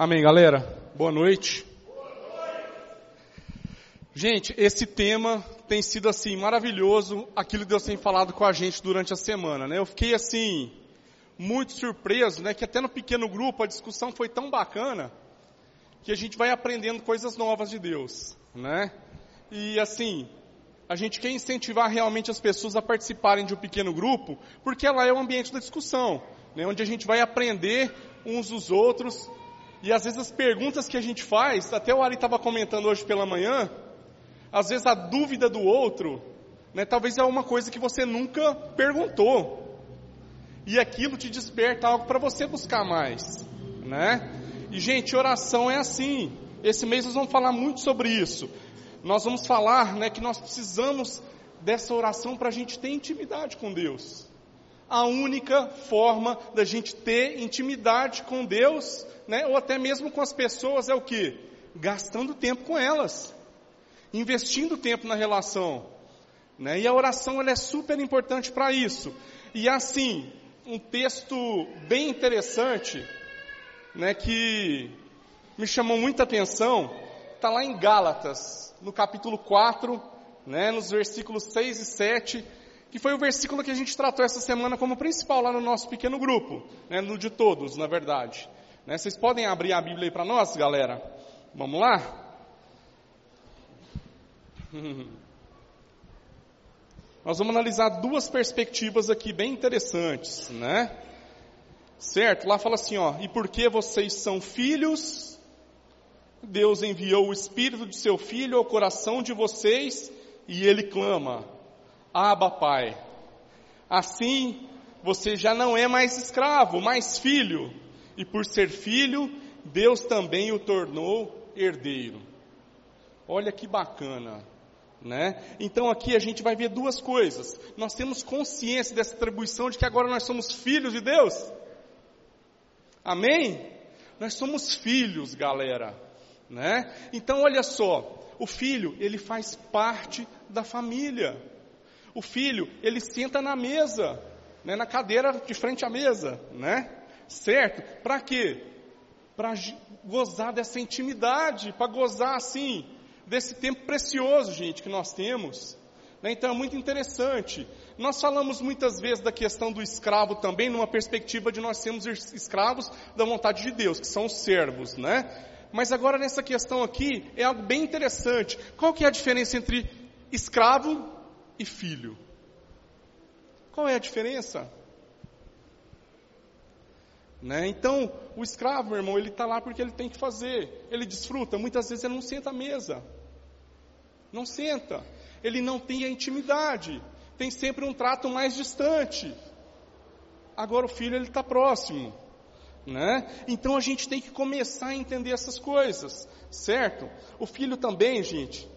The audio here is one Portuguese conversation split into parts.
Amém, galera. Boa noite. Gente, esse tema tem sido assim maravilhoso, aquilo que Deus tem falado com a gente durante a semana, né? Eu fiquei assim muito surpreso, né, que até no pequeno grupo a discussão foi tão bacana que a gente vai aprendendo coisas novas de Deus, né? E assim, a gente quer incentivar realmente as pessoas a participarem de um pequeno grupo, porque ela é o ambiente da discussão, né, onde a gente vai aprender uns dos outros, e às vezes as perguntas que a gente faz, até o Ari estava comentando hoje pela manhã, às vezes a dúvida do outro, né, talvez é uma coisa que você nunca perguntou. E aquilo te desperta algo para você buscar mais, né? E gente, oração é assim. Esse mês nós vamos falar muito sobre isso. Nós vamos falar, né, que nós precisamos dessa oração para a gente ter intimidade com Deus. A única forma da gente ter intimidade com Deus, né, ou até mesmo com as pessoas é o que? Gastando tempo com elas investindo tempo na relação. Né? E a oração ela é super importante para isso. E assim, um texto bem interessante, né, que me chamou muita atenção, está lá em Gálatas, no capítulo 4, né, nos versículos 6 e 7, que foi o versículo que a gente tratou essa semana como principal lá no nosso pequeno grupo, né, no de todos, na verdade. Né, vocês podem abrir a Bíblia aí para nós, galera? Vamos lá? Nós vamos analisar duas perspectivas aqui bem interessantes, né? Certo? Lá fala assim, ó, e porque vocês são filhos, Deus enviou o Espírito de seu Filho ao coração de vocês e ele clama, Abba Pai. Assim, você já não é mais escravo, mais filho. E por ser filho, Deus também o tornou herdeiro. Olha que bacana. Né? Então aqui a gente vai ver duas coisas. Nós temos consciência dessa atribuição de que agora nós somos filhos de Deus. Amém? Nós somos filhos, galera. Né? Então olha só, o filho, ele faz parte da família. O filho, ele senta na mesa, né, na cadeira de frente à mesa, né? Certo? Para quê? Para gozar dessa intimidade, para gozar assim desse tempo precioso, gente, que nós temos. Né? Então é muito interessante. Nós falamos muitas vezes da questão do escravo também, numa perspectiva de nós sermos escravos da vontade de Deus, que são os servos, né? Mas agora nessa questão aqui é algo bem interessante. Qual que é a diferença entre escravo e filho? Qual é a diferença? Né? Então, o escravo, meu irmão, ele está lá porque ele tem que fazer, ele desfruta, muitas vezes ele não senta à mesa. Não senta. Ele não tem a intimidade. Tem sempre um trato mais distante. Agora o filho ele está próximo. Né? Então a gente tem que começar a entender essas coisas, certo? O filho também, gente,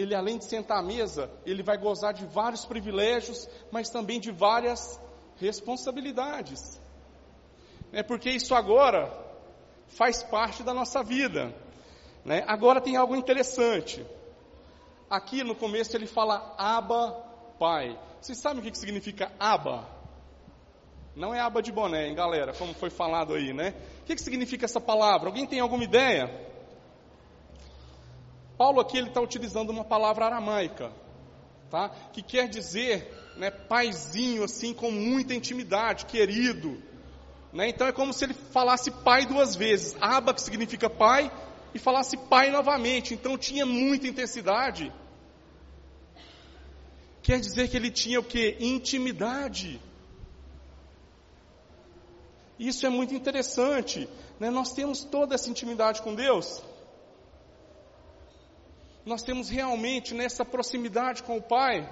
ele além de sentar à mesa, ele vai gozar de vários privilégios, mas também de várias responsabilidades. É porque isso agora faz parte da nossa vida. Né? Agora tem algo interessante. Aqui no começo ele fala Aba Pai. Vocês sabem o que significa Aba? Não é aba de boné, hein, galera, como foi falado aí, né? O que significa essa palavra? Alguém tem alguma ideia? Paulo aqui ele está utilizando uma palavra aramaica, tá? Que quer dizer, né, paizinho assim com muita intimidade, querido, né? Então é como se ele falasse pai duas vezes, aba que significa pai e falasse pai novamente. Então tinha muita intensidade. Quer dizer que ele tinha o que? Intimidade. Isso é muito interessante. Né? Nós temos toda essa intimidade com Deus. Nós temos realmente nessa proximidade com o Pai.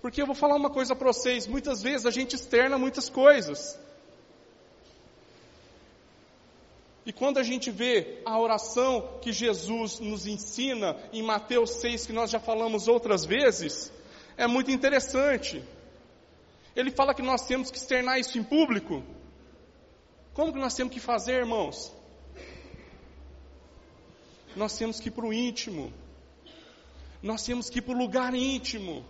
Porque eu vou falar uma coisa para vocês: muitas vezes a gente externa muitas coisas. E quando a gente vê a oração que Jesus nos ensina em Mateus 6, que nós já falamos outras vezes, é muito interessante. Ele fala que nós temos que externar isso em público. Como que nós temos que fazer, irmãos? Nós temos que ir para o íntimo. Nós temos que ir para o lugar íntimo.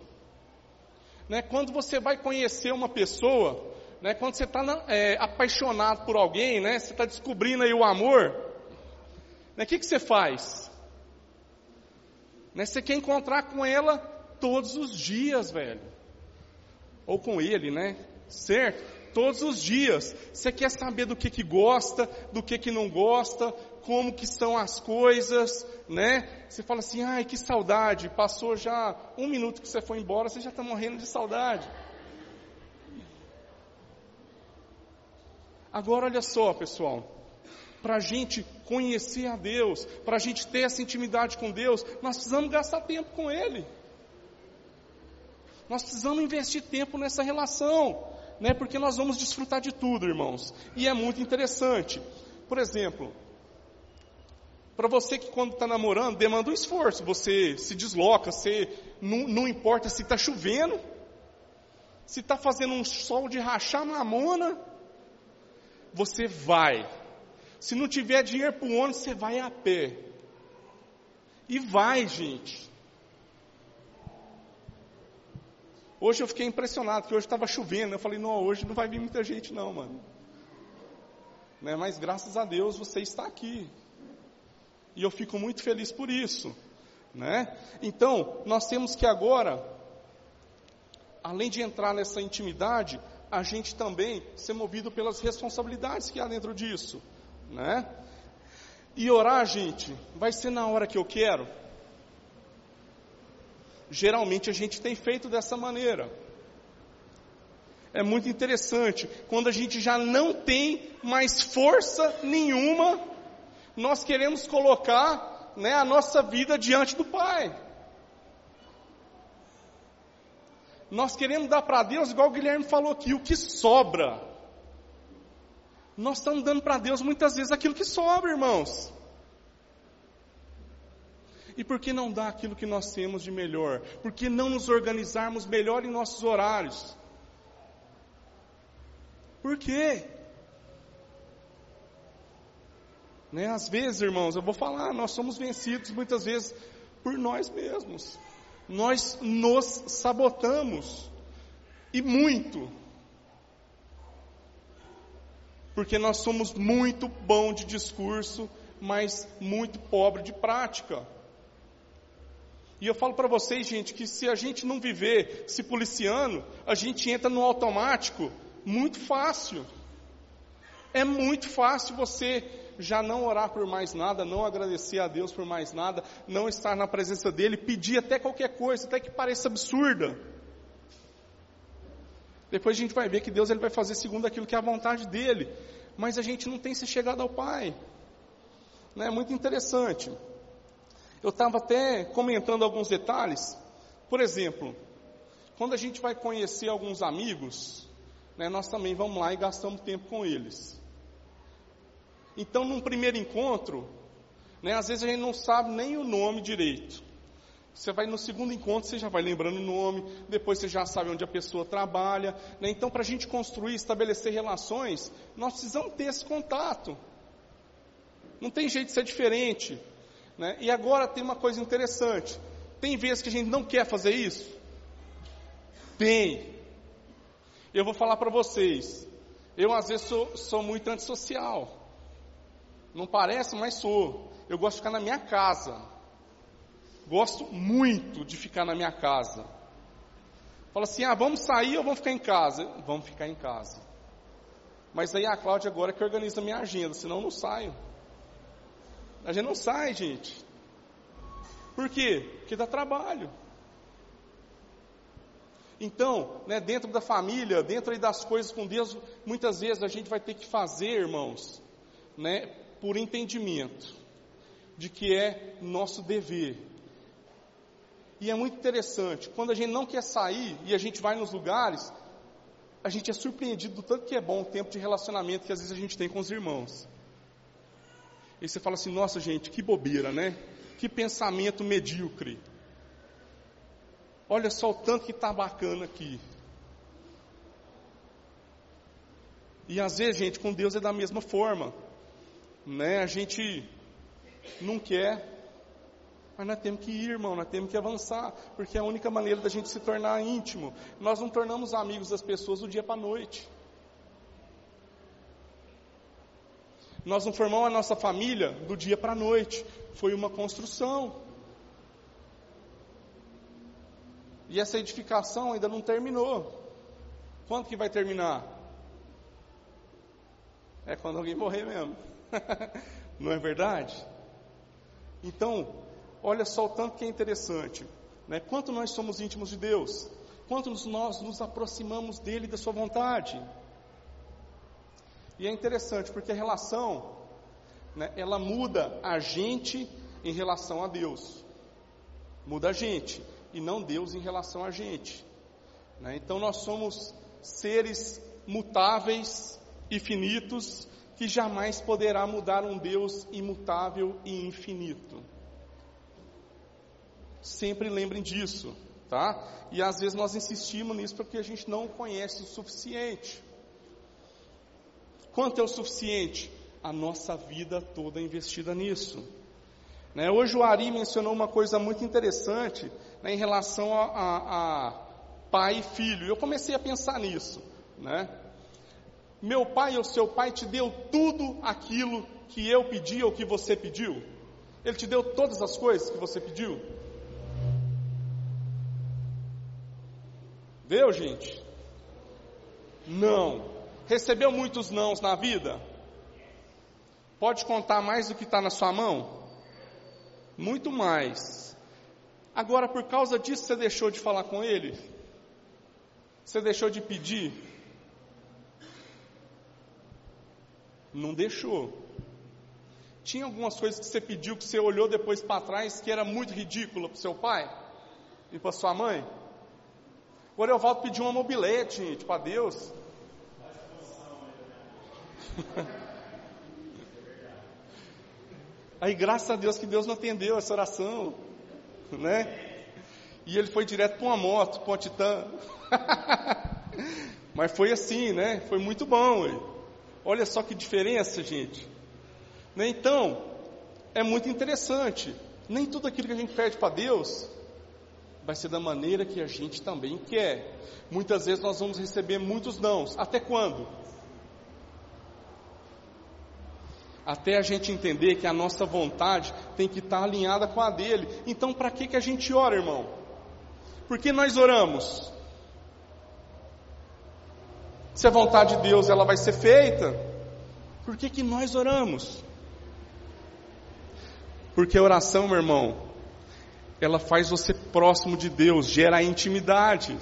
Né? Quando você vai conhecer uma pessoa, né, quando você está é, apaixonado por alguém, né, você está descobrindo aí o amor, Né? O que, que você faz? Né? Você quer encontrar com ela todos os dias, velho. Ou com ele, né? Certo? Todos os dias. Você quer saber do que que gosta, do que que não gosta, como que são as coisas, né? Você fala assim, ai que saudade, passou já um minuto que você foi embora, você já está morrendo de saudade. Agora olha só, pessoal, para a gente conhecer a Deus, para a gente ter essa intimidade com Deus, nós precisamos gastar tempo com Ele. Nós precisamos investir tempo nessa relação, né? Porque nós vamos desfrutar de tudo, irmãos. E é muito interessante. Por exemplo, para você que quando está namorando demanda um esforço, você se desloca, você não, não importa se está chovendo, se está fazendo um sol de rachar mamona, você vai. Se não tiver dinheiro para o ônibus, você vai a pé. E vai, gente. Hoje eu fiquei impressionado, porque hoje estava chovendo. Eu falei, não, hoje não vai vir muita gente não, mano. Né? Mas graças a Deus você está aqui. E eu fico muito feliz por isso. Né? Então, nós temos que agora, além de entrar nessa intimidade, a gente também ser movido pelas responsabilidades que há dentro disso, né? E orar, gente, vai ser na hora que eu quero? Geralmente a gente tem feito dessa maneira. É muito interessante, quando a gente já não tem mais força nenhuma, nós queremos colocar né, a nossa vida diante do Pai. Nós queremos dar para Deus, igual o Guilherme falou aqui, o que sobra. Nós estamos dando para Deus muitas vezes aquilo que sobra, irmãos. E por que não dar aquilo que nós temos de melhor? Por que não nos organizarmos melhor em nossos horários? Por quê? Né? Às vezes, irmãos, eu vou falar, nós somos vencidos muitas vezes por nós mesmos nós nos sabotamos. E muito. Porque nós somos muito bom de discurso, mas muito pobre de prática. E eu falo para vocês, gente, que se a gente não viver se policiando, a gente entra no automático muito fácil. É muito fácil você já não orar por mais nada, não agradecer a Deus por mais nada, não estar na presença dEle, pedir até qualquer coisa, até que pareça absurda. Depois a gente vai ver que Deus ele vai fazer segundo aquilo que é a vontade dEle, mas a gente não tem se chegado ao Pai. É muito interessante. Eu estava até comentando alguns detalhes. Por exemplo, quando a gente vai conhecer alguns amigos, né, nós também vamos lá e gastamos tempo com eles. Então, num primeiro encontro, né, às vezes a gente não sabe nem o nome direito. Você vai no segundo encontro, você já vai lembrando o nome, depois você já sabe onde a pessoa trabalha. Né? Então, para a gente construir, estabelecer relações, nós precisamos ter esse contato. Não tem jeito de ser diferente. Né? E agora tem uma coisa interessante. Tem vezes que a gente não quer fazer isso? Tem. Eu vou falar para vocês. Eu às vezes sou, sou muito antissocial. Não parece, mas sou. Eu gosto de ficar na minha casa. Gosto muito de ficar na minha casa. Fala assim: ah, vamos sair ou vamos ficar em casa? Vamos ficar em casa. Mas aí a Cláudia agora é que organiza a minha agenda, senão eu não saio. A gente não sai, gente. Por quê? Porque dá trabalho. Então, né, dentro da família, dentro das coisas com Deus, muitas vezes a gente vai ter que fazer, irmãos, né, por entendimento de que é nosso dever. E é muito interessante, quando a gente não quer sair e a gente vai nos lugares, a gente é surpreendido do tanto que é bom o tempo de relacionamento que às vezes a gente tem com os irmãos. E você fala assim: nossa, gente, que bobeira, né? Que pensamento medíocre. Olha só o tanto que está bacana aqui. E às vezes, gente, com Deus é da mesma forma né, a gente não quer, mas nós temos que ir, irmão, nós temos que avançar, porque é a única maneira da gente se tornar íntimo. Nós não tornamos amigos das pessoas do dia para a noite. Nós não formamos a nossa família do dia para a noite. Foi uma construção. E essa edificação ainda não terminou. Quando que vai terminar? É quando alguém morrer mesmo. não é verdade? Então, olha só o tanto que é interessante. Né? Quanto nós somos íntimos de Deus? Quanto nós nos aproximamos dele e da sua vontade? E é interessante porque a relação, né, ela muda a gente em relação a Deus. Muda a gente e não Deus em relação a gente. Né? Então nós somos seres mutáveis e finitos que jamais poderá mudar um Deus imutável e infinito. Sempre lembrem disso, tá? E às vezes nós insistimos nisso porque a gente não conhece o suficiente. Quanto é o suficiente? A nossa vida toda investida nisso. Né? Hoje o Ari mencionou uma coisa muito interessante né, em relação a, a, a, pai e filho. Eu comecei a pensar nisso. Né? Meu pai ou seu pai te deu tudo aquilo que eu pedi ou que você pediu? Ele te deu todas as coisas que você pediu? Deu, gente? Não. Recebeu muitos nãos na vida? Pode contar mais do que está na sua mão? Muito mais. Agora, por causa disso, você deixou de falar com ele? Você deixou de pedir? Não deixou. Tinha algumas coisas que você pediu que você olhou depois para trás que era muito ridícula para o seu pai e para sua mãe? O Orelvaldo pediu uma mobilete, gente, para Deus. Aí, graças a Deus que Deus não atendeu essa oração, né? E ele foi direto para uma moto, para uma Titã. Mas foi assim, né? Foi muito bom. Olha só que diferença, gente. Né? Então, é muito interessante. Nem tudo aquilo que a gente pede para Deus vai ser da maneira que a gente também quer. Muitas vezes nós vamos receber muitos nãos. Até quando? Até a gente entender que a nossa vontade tem que estar alinhada com a dele. Então, para que, que a gente ora, irmão? Por que nós oramos? Se a vontade de Deus ela vai ser feita, por que, que nós oramos? Porque a oração, meu irmão, ela faz você próximo de Deus, gera intimidade.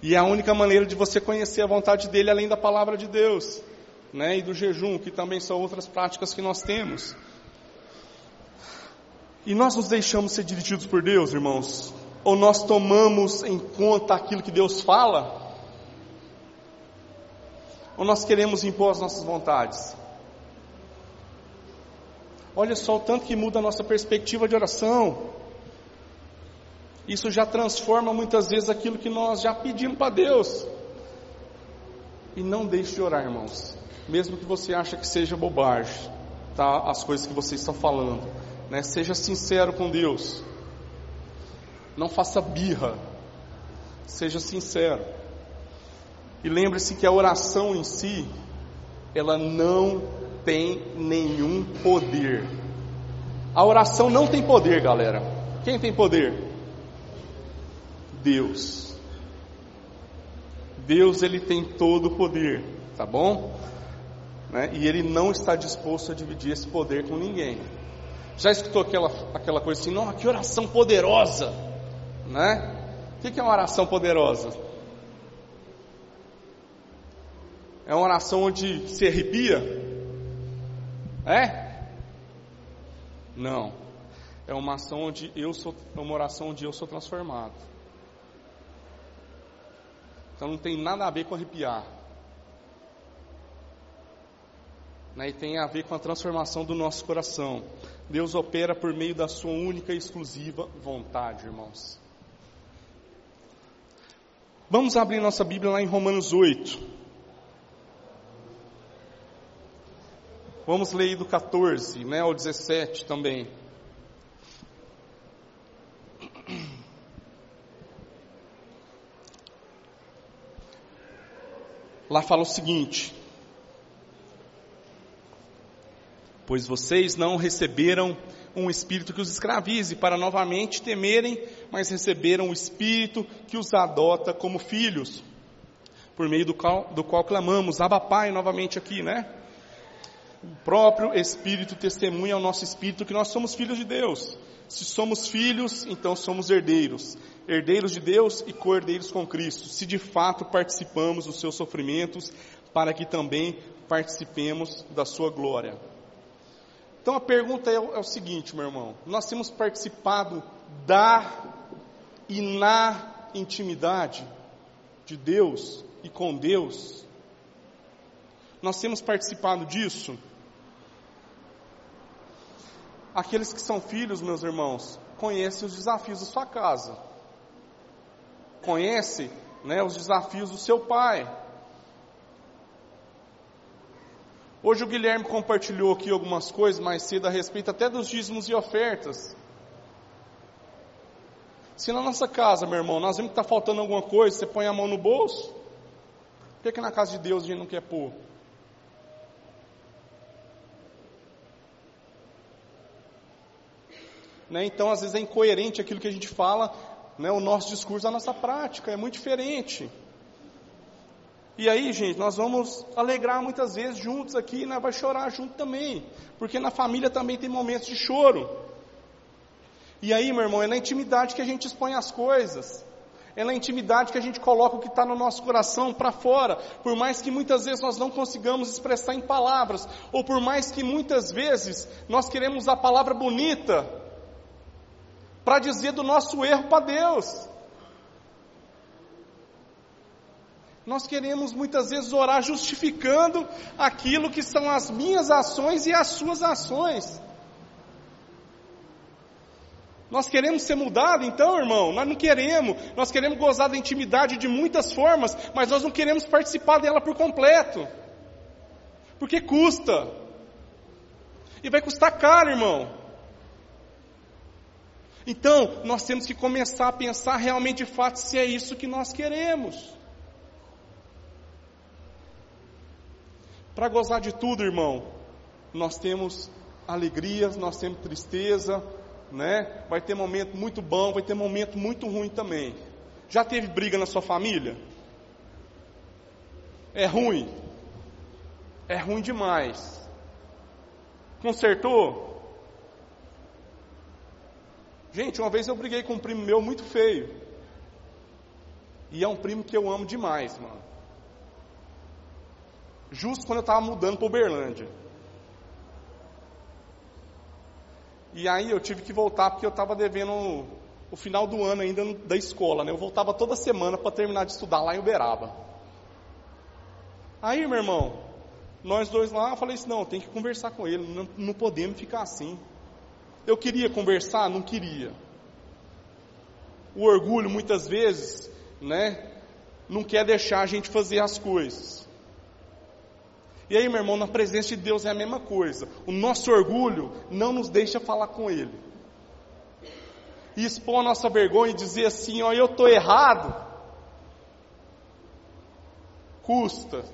E é a única maneira de você conhecer a vontade dele além da palavra de Deus né, e do jejum, que também são outras práticas que nós temos. E nós nos deixamos ser dirigidos por Deus, irmãos? Ou nós tomamos em conta aquilo que Deus fala? Ou nós queremos impor as nossas vontades? Olha só o tanto que muda a nossa perspectiva de oração. Isso já transforma muitas vezes aquilo que nós já pedimos para Deus. E não deixe de orar, irmãos mesmo que você ache que seja bobagem, tá? As coisas que você está falando, né? Seja sincero com Deus. Não faça birra. Seja sincero. E lembre-se que a oração em si, ela não tem nenhum poder. A oração não tem poder, galera. Quem tem poder? Deus. Deus ele tem todo o poder, tá bom? Né? e ele não está disposto a dividir esse poder com ninguém. Já escutou aquela, aquela coisa assim, nossa, que oração poderosa, né? O que é uma oração poderosa? É uma oração onde se arrepia? É? Não. É uma ação onde eu sou, é uma oração onde eu sou transformado. Então não tem nada a ver com arrepiar. Né, e tem a ver com a transformação do nosso coração. Deus opera por meio da sua única e exclusiva vontade, irmãos. Vamos abrir nossa Bíblia lá em Romanos 8. Vamos ler do 14, né, ao 17 também. Lá fala o seguinte: Pois vocês não receberam um espírito que os escravize para novamente temerem, mas receberam o espírito que os adota como filhos, por meio do qual, do qual clamamos, Abba Pai, novamente aqui, né? O próprio Espírito testemunha ao nosso espírito que nós somos filhos de Deus. Se somos filhos, então somos herdeiros. Herdeiros de Deus e co-herdeiros com Cristo. Se de fato participamos dos seus sofrimentos, para que também participemos da sua glória. Então a pergunta é, é o seguinte, meu irmão: nós temos participado da e na intimidade de Deus e com Deus? Nós temos participado disso? Aqueles que são filhos, meus irmãos, conhecem os desafios da sua casa, conhecem né, os desafios do seu pai. Hoje o Guilherme compartilhou aqui algumas coisas mais cedo a respeito até dos dízimos e ofertas. Se na nossa casa, meu irmão, nós vemos que está faltando alguma coisa, você põe a mão no bolso, por que, que na casa de Deus a gente não quer pôr? Né? Então, às vezes é incoerente aquilo que a gente fala, né? o nosso discurso, a nossa prática, é muito diferente. E aí, gente, nós vamos alegrar muitas vezes juntos aqui, né? vai chorar junto também, porque na família também tem momentos de choro. E aí, meu irmão, é na intimidade que a gente expõe as coisas. É na intimidade que a gente coloca o que está no nosso coração para fora, por mais que muitas vezes nós não consigamos expressar em palavras, ou por mais que muitas vezes nós queremos a palavra bonita, para dizer do nosso erro para Deus. Nós queremos muitas vezes orar justificando aquilo que são as minhas ações e as suas ações. Nós queremos ser mudados, então, irmão? Nós não queremos. Nós queremos gozar da intimidade de muitas formas, mas nós não queremos participar dela por completo. Porque custa. E vai custar caro, irmão. Então, nós temos que começar a pensar realmente de fato se é isso que nós queremos. Para gozar de tudo, irmão, nós temos alegrias, nós temos tristeza, né? Vai ter momento muito bom, vai ter momento muito ruim também. Já teve briga na sua família? É ruim. É ruim demais. Consertou? Gente, uma vez eu briguei com um primo meu muito feio. E é um primo que eu amo demais, mano. Justo quando eu estava mudando para Uberlândia. E aí eu tive que voltar porque eu estava devendo o, final do ano ainda da escola, né? Eu voltava toda semana para terminar de estudar lá em Uberaba. Aí, meu irmão, nós dois lá, eu falei assim, não, tem que conversar com ele, não, não podemos ficar assim. Eu queria conversar? Não queria. O orgulho, muitas vezes, né, não quer deixar a gente fazer as coisas. E aí, meu irmão, na presença de Deus é a mesma coisa. O nosso orgulho não nos deixa falar com Ele. E expor a nossa vergonha e dizer assim, ó, eu estou errado. Custa.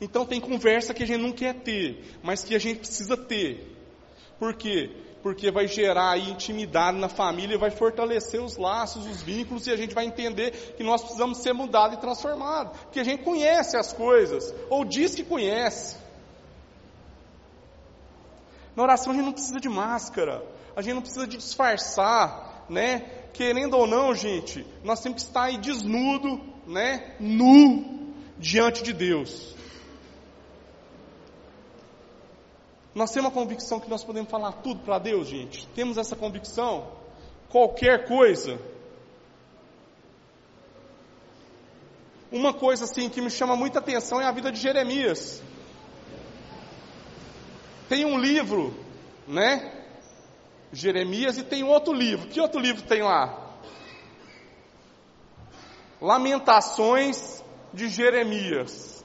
Então tem conversa que a gente não quer ter, mas que a gente precisa ter. Por quê? Porque vai gerar intimidade na família, vai fortalecer os laços, os vínculos, e a gente vai entender que nós precisamos ser mudados e transformados. Porque a gente conhece as coisas, ou diz que conhece. Na oração a gente não precisa de máscara, a gente não precisa de disfarçar, né? Querendo ou não, gente, nós temos que estar aí desnudo, né? Nu diante de Deus. Nós temos a convicção que nós podemos falar tudo para Deus, gente. Temos essa convicção? Qualquer coisa. Uma coisa assim que me chama muita atenção é a vida de Jeremias. Tem um livro, né? Jeremias e tem outro livro. Que outro livro tem lá? Lamentações de Jeremias.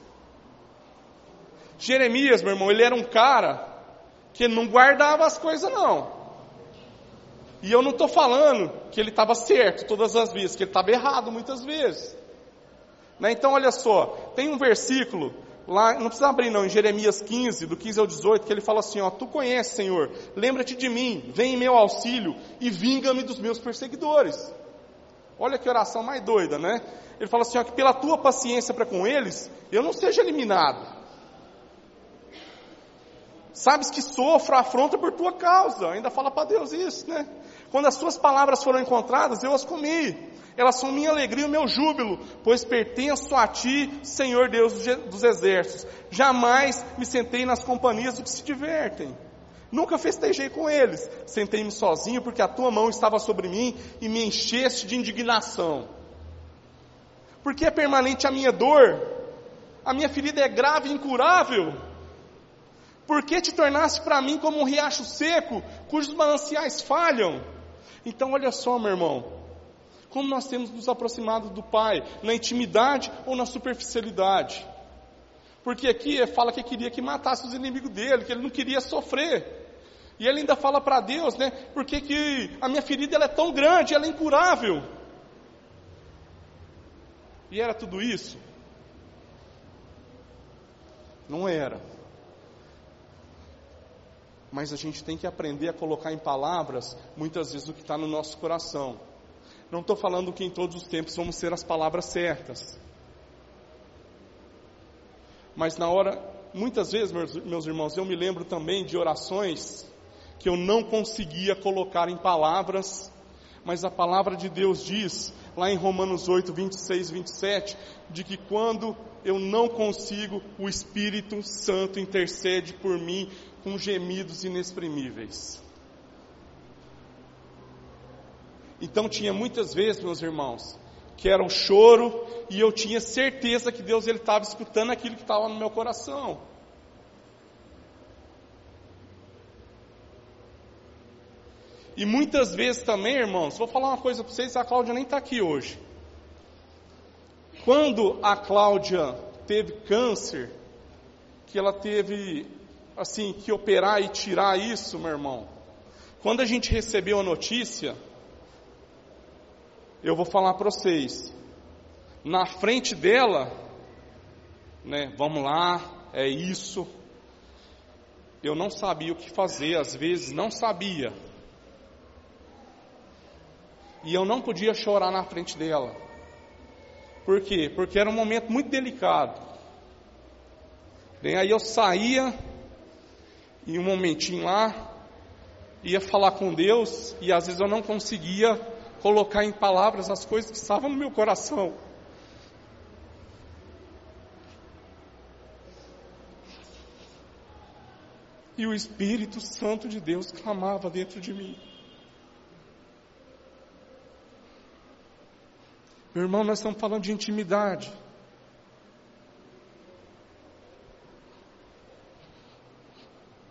Jeremias, meu irmão, ele era um cara que não guardava as coisas não. E eu não estou falando que ele estava certo todas as vezes, que ele estava errado muitas vezes. Né? Então olha só, tem um versículo Lá, não precisa abrir não, em Jeremias 15, do 15 ao 18, que ele fala assim, ó, Tu conheces, Senhor, lembra-te de mim, vem em meu auxílio e vinga-me dos meus perseguidores. Olha que oração mais doida, né? Ele fala assim, ó, que pela tua paciência para com eles, eu não seja eliminado. Sabes que sofro afronta por tua causa. Ainda fala para Deus isso, né? Quando as suas palavras foram encontradas, eu as comi. Elas são minha alegria e meu júbilo, pois pertenço a ti, Senhor Deus dos exércitos. Jamais me sentei nas companhias dos que se divertem. Nunca festejei com eles. Sentei-me sozinho porque a tua mão estava sobre mim e me encheste de indignação. Porque é permanente a minha dor? A minha ferida é grave e incurável. Por que te tornaste para mim como um riacho seco, cujos mananciais falham? Então, olha só, meu irmão, como nós temos nos aproximado do Pai, na intimidade ou na superficialidade. Porque aqui fala que queria que matasse os inimigos dele, que ele não queria sofrer. E ele ainda fala para Deus, né? Porque que a minha ferida ela é tão grande, ela é incurável. E era tudo isso? Não era. Mas a gente tem que aprender a colocar em palavras, muitas vezes, o que está no nosso coração. Não estou falando que em todos os tempos vamos ser as palavras certas. Mas na hora, muitas vezes, meus, meus irmãos, eu me lembro também de orações que eu não conseguia colocar em palavras, mas a palavra de Deus diz, lá em Romanos 8, 26, 27, de que quando eu não consigo, o Espírito Santo intercede por mim com gemidos inexprimíveis. Então tinha muitas vezes, meus irmãos, que era um choro e eu tinha certeza que Deus ele estava escutando aquilo que estava no meu coração. E muitas vezes também, irmãos, vou falar uma coisa para vocês, a Cláudia nem está aqui hoje. Quando a Cláudia teve câncer, que ela teve, assim, que operar e tirar isso, meu irmão. Quando a gente recebeu a notícia, eu vou falar para vocês, na frente dela, né, vamos lá, é isso. Eu não sabia o que fazer, às vezes não sabia. E eu não podia chorar na frente dela. Por quê? Porque era um momento muito delicado. Bem, aí eu saía, em um momentinho lá, ia falar com Deus, e às vezes eu não conseguia colocar em palavras as coisas que estavam no meu coração. E o Espírito Santo de Deus clamava dentro de mim. Meu irmão, nós estamos falando de intimidade.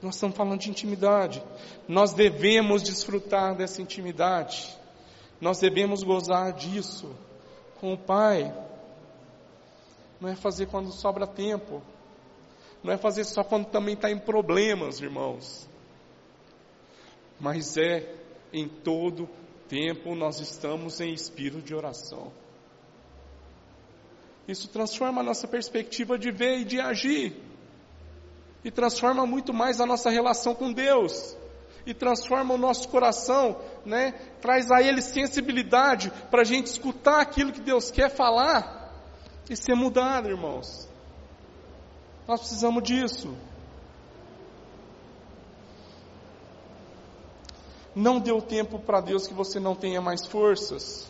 Nós estamos falando de intimidade. Nós devemos desfrutar dessa intimidade. Nós devemos gozar disso com o Pai. Não é fazer quando sobra tempo. Não é fazer só quando também está em problemas, irmãos. Mas é em todo tempo nós estamos em espírito de oração. Isso transforma a nossa perspectiva de ver e de agir. E transforma muito mais a nossa relação com Deus. E transforma o nosso coração, né? Traz a Ele sensibilidade para a gente escutar aquilo que Deus quer falar e ser mudado, irmãos. Nós precisamos disso. Não deu tempo para Deus que você não tenha mais forças.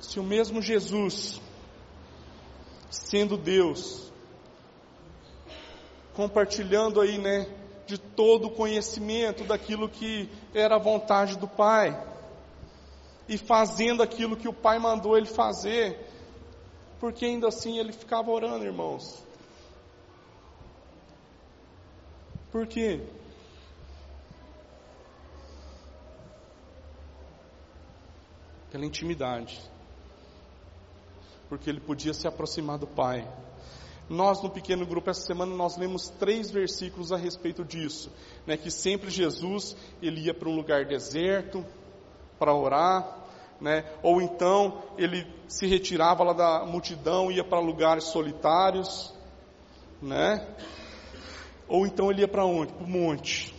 Se o mesmo Jesus, sendo Deus, compartilhando aí, né, de todo o conhecimento daquilo que era a vontade do Pai, e fazendo aquilo que o Pai mandou ele fazer, porque ainda assim ele ficava orando, irmãos. Por quê? Pela intimidade porque ele podia se aproximar do Pai. Nós, no pequeno grupo, essa semana, nós lemos três versículos a respeito disso, né, que sempre Jesus, ele ia para um lugar deserto, para orar, né? Ou então ele se retirava lá da multidão, ia para lugares solitários, né? Ou então ele ia para onde? Para o monte.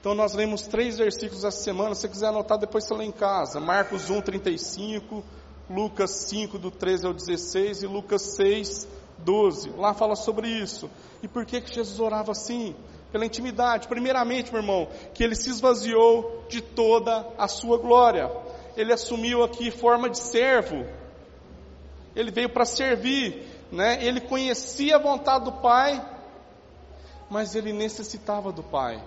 Então nós lemos três versículos essa semana, se você quiser anotar depois você lê em casa. Marcos 1, 35, Lucas 5, do 13 ao 16 e Lucas 6, 12. Lá fala sobre isso. E por que que Jesus orava assim? Pela intimidade. Primeiramente, meu irmão, que ele se esvaziou de toda a sua glória. Ele assumiu aqui forma de servo. Ele veio para servir, né? Ele conhecia a vontade do Pai, mas ele necessitava do Pai.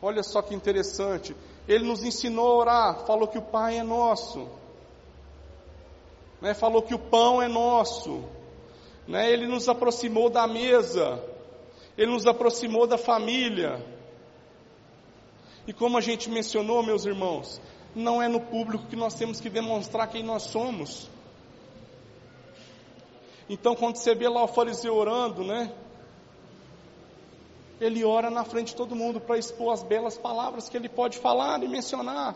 Olha só que interessante. Ele nos ensinou a orar, falou que o Pai é nosso né, falou que o pão é nosso, né, ele nos aproximou da mesa, ele nos aproximou da família. E como a gente mencionou, meus irmãos, não é no público que nós temos que demonstrar quem nós somos. Então, quando você vê lá o fariseu orando, né? Ele ora na frente de todo mundo para expor as belas palavras que ele pode falar e mencionar.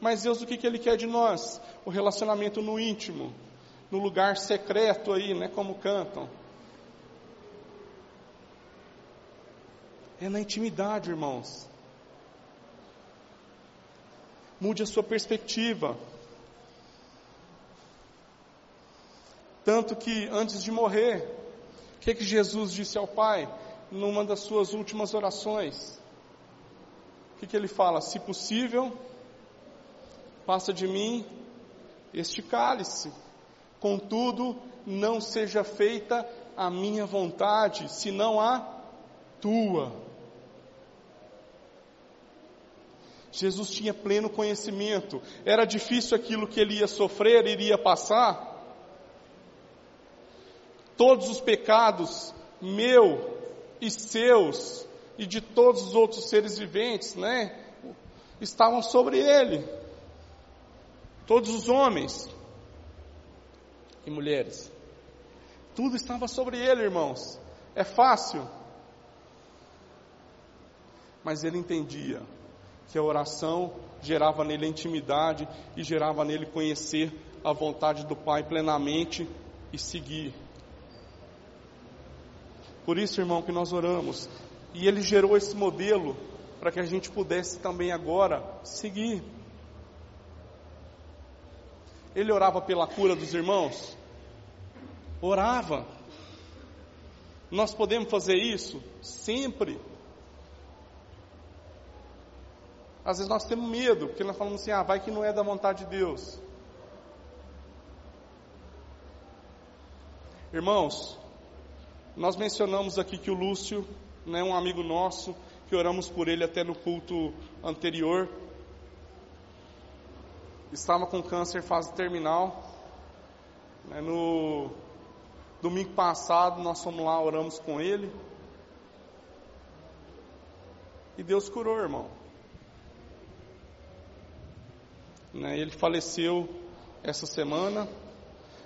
Mas Deus, o que, que Ele quer de nós? O relacionamento no íntimo, no lugar secreto aí, né? Como cantam. É na intimidade, irmãos. Mude a sua perspectiva. Tanto que antes de morrer, que, que Jesus disse ao Pai? Numa das suas últimas orações. O que, que ele fala? Se possível, passa de mim este cálice. Contudo, não seja feita a minha vontade, senão a tua. Jesus tinha pleno conhecimento. Era difícil aquilo que ele ia sofrer, iria passar. Todos os pecados, meu e seus, e de todos os outros seres viventes, né? Estavam sobre ele todos os homens e mulheres. Tudo estava sobre ele, irmãos. É fácil. Mas ele entendia que a oração gerava nele intimidade e gerava nele conhecer a vontade do Pai plenamente e seguir. Por isso, irmão, que nós oramos. E ele gerou esse modelo para que a gente pudesse também agora seguir. Ele orava pela cura dos irmãos? Orava. Nós podemos fazer isso sempre. Às vezes nós temos medo, porque nós falamos assim: ah, vai que não é da vontade de Deus. Irmãos, nós mencionamos aqui que o Lúcio, né, um amigo nosso, que oramos por ele até no culto anterior, estava com câncer fase terminal. Né, no domingo passado nós fomos lá, oramos com ele. E Deus curou, irmão. Né, ele faleceu essa semana.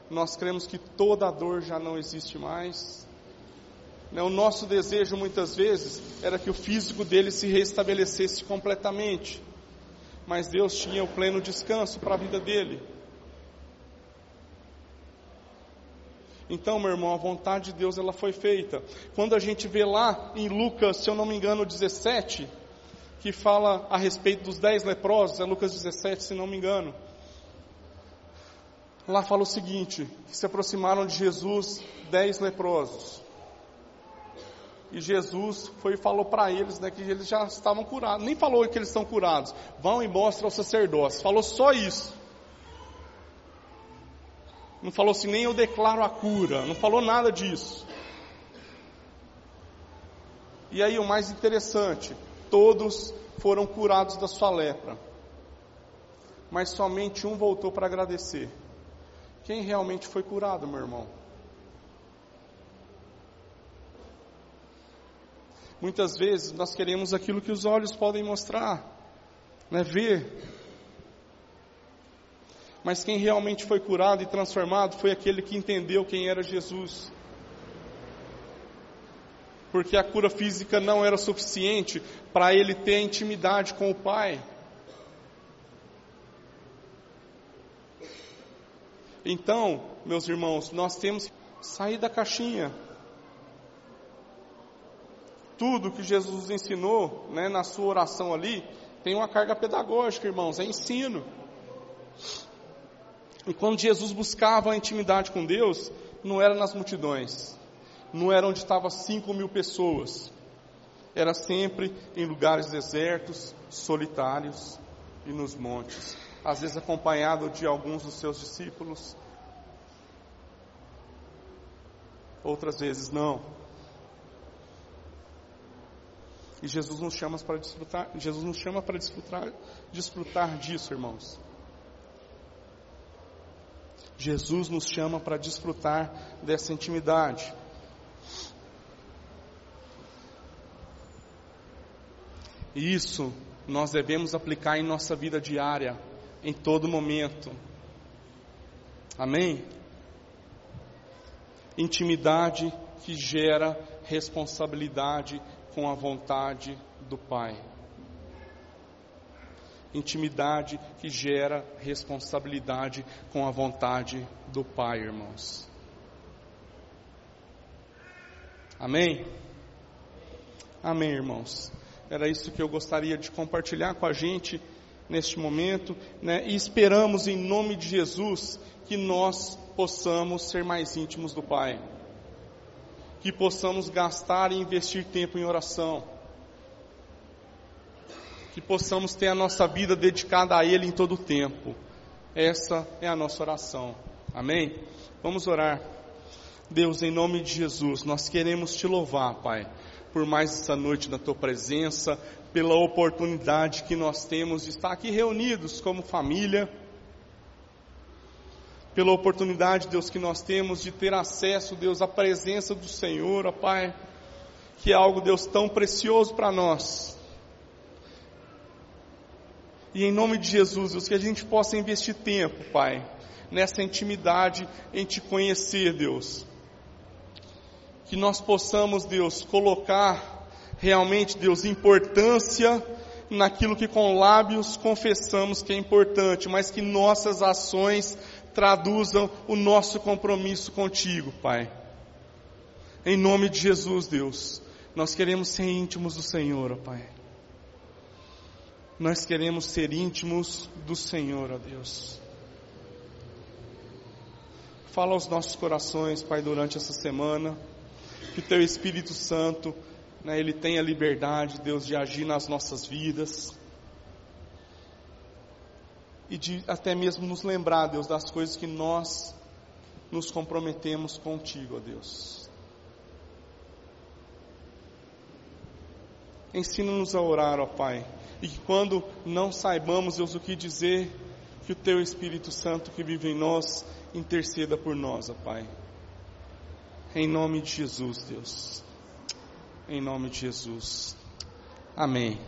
Nós cremos que toda a dor já não existe mais. Né, o nosso desejo muitas vezes era que o físico dele se restabelecesse completamente mas Deus tinha o pleno descanso para a vida dele. Então, meu irmão, a vontade de Deus ela foi feita. Quando a gente vê lá em Lucas, se eu não me engano, 17, que fala a respeito dos dez leprosos, é Lucas 17, se não me engano. Lá fala o seguinte: que se aproximaram de Jesus dez leprosos. E Jesus foi e falou para eles né, que eles já estavam curados. Nem falou que eles estão curados. Vão e mostrem ao sacerdócio. Falou só isso. Não falou assim, nem eu declaro a cura. Não falou nada disso. E aí o mais interessante, todos foram curados da sua lepra. Mas somente um voltou para agradecer. Quem realmente foi curado, meu irmão? Muitas vezes nós queremos aquilo que os olhos podem mostrar, né, ver. Mas quem realmente foi curado e transformado foi aquele que entendeu quem era Jesus. porque a cura física não era suficiente para ele ter intimidade com o Pai. Então, meus irmãos, nós temos que sair da caixinha. Tudo que Jesus nos ensinou né, na sua oração ali tem uma carga pedagógica, irmãos, é ensino. E quando Jesus buscava a intimidade com Deus, não era nas multidões, não era onde estavam cinco mil pessoas, era sempre em lugares desertos, solitários e nos montes, às vezes acompanhado de alguns dos seus discípulos, outras vezes não. E Jesus nos chama para desfrutar, Jesus nos chama para desfrutar, desfrutar disso, irmãos. Jesus nos chama para desfrutar dessa intimidade. E isso nós devemos aplicar em nossa vida diária, em todo momento. Amém? Intimidade que gera responsabilidade com a vontade do Pai. Intimidade que gera responsabilidade com a vontade do Pai, irmãos. Amém? Amém, irmãos. Era isso que eu gostaria de compartilhar com a gente neste momento, né? E esperamos em nome de Jesus que nós possamos ser mais íntimos do Pai que possamos gastar e investir tempo em oração, que possamos ter a nossa vida dedicada a Ele em todo o tempo. Essa é a nossa oração. Amém? Vamos orar. Deus, em nome de Jesus, nós queremos te louvar, Pai, por mais essa noite na tua presença, pela oportunidade que nós temos de estar aqui reunidos como família pela oportunidade, Deus, que nós temos de ter acesso, Deus, à presença do Senhor, ó Pai, que é algo, Deus, tão precioso para nós. E em nome de Jesus, Deus, que a gente possa investir tempo, Pai, nessa intimidade em te conhecer, Deus. Que nós possamos, Deus, colocar realmente, Deus, importância naquilo que com lábios confessamos que é importante, mas que nossas ações traduzam o nosso compromisso contigo, Pai. Em nome de Jesus, Deus, nós queremos ser íntimos do Senhor, ó Pai. Nós queremos ser íntimos do Senhor, ó Deus. Fala aos nossos corações, Pai, durante essa semana, que Teu Espírito Santo, né, Ele tenha liberdade, Deus, de agir nas nossas vidas e de até mesmo nos lembrar, Deus, das coisas que nós nos comprometemos contigo, ó Deus. Ensina-nos a orar, ó Pai, e que quando não saibamos, Deus, o que dizer, que o Teu Espírito Santo que vive em nós interceda por nós, ó Pai. Em nome de Jesus, Deus. Em nome de Jesus. Amém.